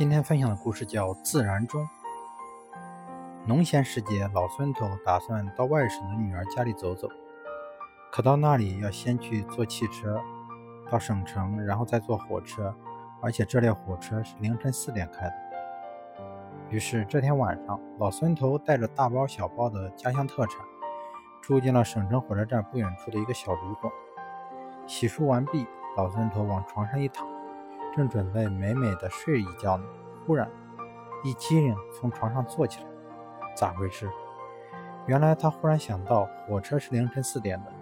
今天分享的故事叫《自然中》。农闲时节，老孙头打算到外省的女儿家里走走，可到那里要先去坐汽车到省城，然后再坐火车，而且这列火车是凌晨四点开的。于是这天晚上，老孙头带着大包小包的家乡特产，住进了省城火车站不远处的一个小旅馆。洗漱完毕，老孙头往床上一躺。正准备美美的睡一觉呢，忽然一激灵，从床上坐起来。咋回事？原来他忽然想到，火车是凌晨四点的。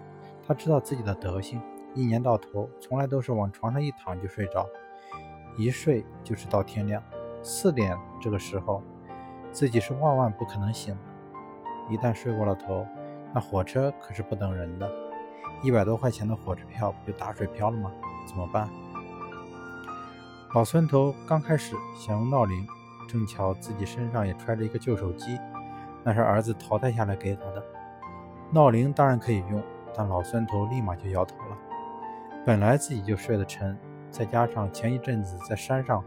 他知道自己的德行，一年到头从来都是往床上一躺就睡着，一睡就是到天亮。四点这个时候，自己是万万不可能醒的。一旦睡过了头，那火车可是不等人的，一百多块钱的火车票不就打水漂了吗？怎么办？老孙头刚开始想用闹铃，正巧自己身上也揣着一个旧手机，那是儿子淘汰下来给他的。闹铃当然可以用，但老孙头立马就摇头了。本来自己就睡得沉，再加上前一阵子在山上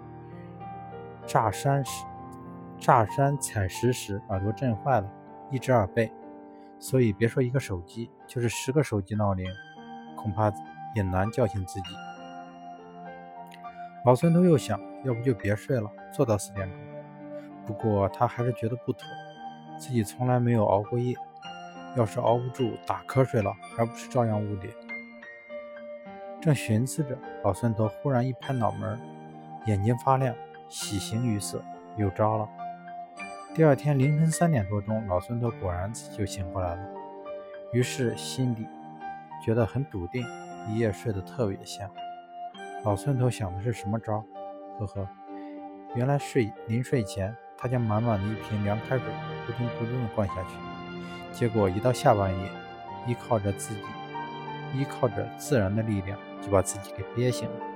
炸山时、炸山采石时耳朵震坏了，一只耳背，所以别说一个手机，就是十个手机闹铃，恐怕也难叫醒自己。老孙头又想，要不就别睡了，坐到四点钟。不过他还是觉得不妥，自己从来没有熬过夜，要是熬不住打瞌睡了，还不是照样误点。正寻思着，老孙头忽然一拍脑门，眼睛发亮，喜形于色，有招了。第二天凌晨三点多钟，老孙头果然自己就醒过来了，于是心里觉得很笃定，一夜睡得特别香。老孙头想的是什么招？呵呵，原来睡临睡前，他将满满的一瓶凉开水咕咚咕咚的灌下去，结果一到下半夜，依靠着自己，依靠着自然的力量，就把自己给憋醒了。